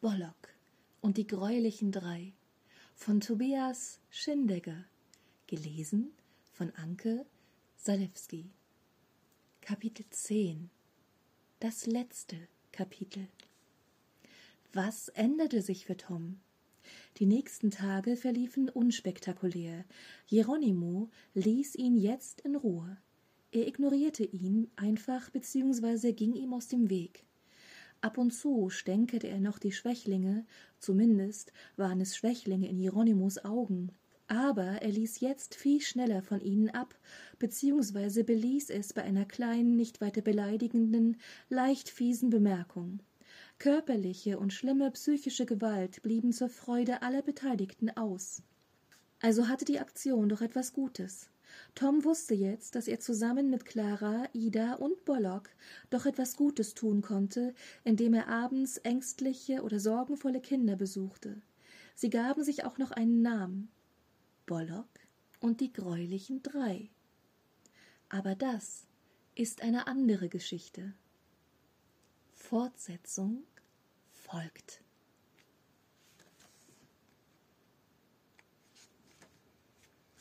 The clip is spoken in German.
Bollock und die greulichen drei von Tobias Schindegger, gelesen von Anke Salewski. Kapitel 10 Das letzte Kapitel Was änderte sich für Tom? Die nächsten Tage verliefen unspektakulär. Geronimo ließ ihn jetzt in Ruhe. Er ignorierte ihn einfach bzw. ging ihm aus dem Weg. Ab und zu stänkerte er noch die Schwächlinge, zumindest waren es Schwächlinge in Hieronymus Augen, aber er ließ jetzt viel schneller von ihnen ab, beziehungsweise beließ es bei einer kleinen, nicht weiter beleidigenden, leicht fiesen Bemerkung. Körperliche und schlimme psychische Gewalt blieben zur Freude aller Beteiligten aus. Also hatte die Aktion doch etwas Gutes. Tom wusste jetzt, dass er zusammen mit Clara, Ida und Bollock doch etwas Gutes tun konnte, indem er abends ängstliche oder sorgenvolle Kinder besuchte. Sie gaben sich auch noch einen Namen Bollock und die greulichen drei. Aber das ist eine andere Geschichte. Fortsetzung folgt.